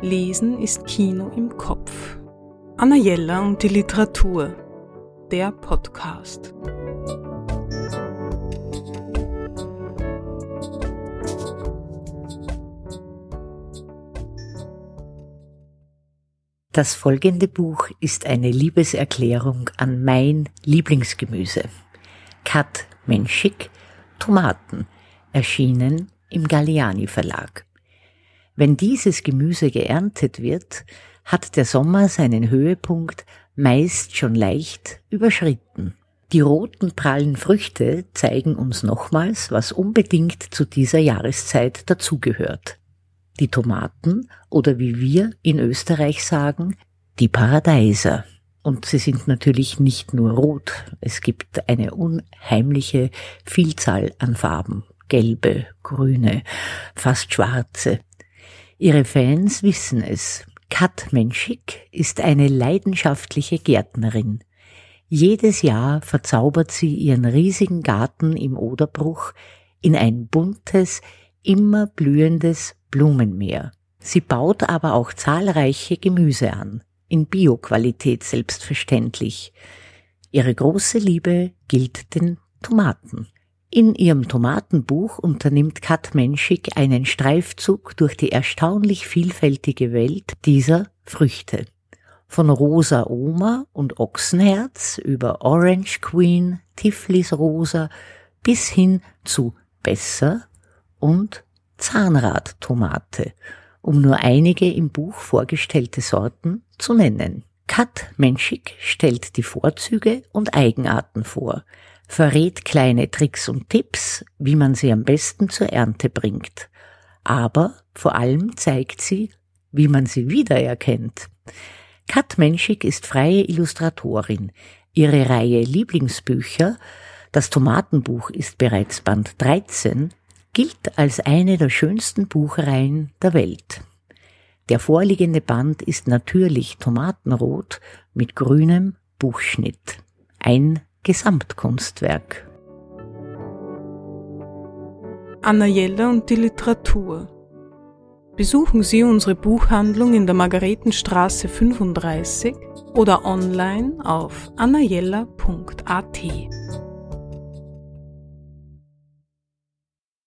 Lesen ist Kino im Kopf. Anna Jella und die Literatur. Der Podcast. Das folgende Buch ist eine Liebeserklärung an mein Lieblingsgemüse. Kat Menschik, Tomaten, erschienen im Galliani Verlag. Wenn dieses Gemüse geerntet wird, hat der Sommer seinen Höhepunkt meist schon leicht überschritten. Die roten prallen Früchte zeigen uns nochmals, was unbedingt zu dieser Jahreszeit dazugehört. Die Tomaten oder wie wir in Österreich sagen, die Paradeiser. Und sie sind natürlich nicht nur rot, es gibt eine unheimliche Vielzahl an Farben. Gelbe, grüne, fast schwarze. Ihre Fans wissen es. Kat Menschik ist eine leidenschaftliche Gärtnerin. Jedes Jahr verzaubert sie ihren riesigen Garten im Oderbruch in ein buntes, immer blühendes Blumenmeer. Sie baut aber auch zahlreiche Gemüse an, in Bioqualität selbstverständlich. Ihre große Liebe gilt den Tomaten. In ihrem Tomatenbuch unternimmt Kat Menschik einen Streifzug durch die erstaunlich vielfältige Welt dieser Früchte. Von Rosa Oma und Ochsenherz über Orange Queen, Tiflis Rosa bis hin zu Besser und Zahnradtomate, um nur einige im Buch vorgestellte Sorten zu nennen. Kat Menschik stellt die Vorzüge und Eigenarten vor, verrät kleine Tricks und Tipps, wie man sie am besten zur Ernte bringt. Aber vor allem zeigt sie, wie man sie wiedererkennt. Kat Menschik ist freie Illustratorin. Ihre Reihe Lieblingsbücher, das Tomatenbuch ist bereits Band 13, gilt als eine der schönsten Buchreihen der Welt. Der vorliegende Band ist natürlich tomatenrot mit grünem Buchschnitt. Ein Gesamtkunstwerk. Anna Jella und die Literatur. Besuchen Sie unsere Buchhandlung in der Margaretenstraße 35 oder online auf annajella.at.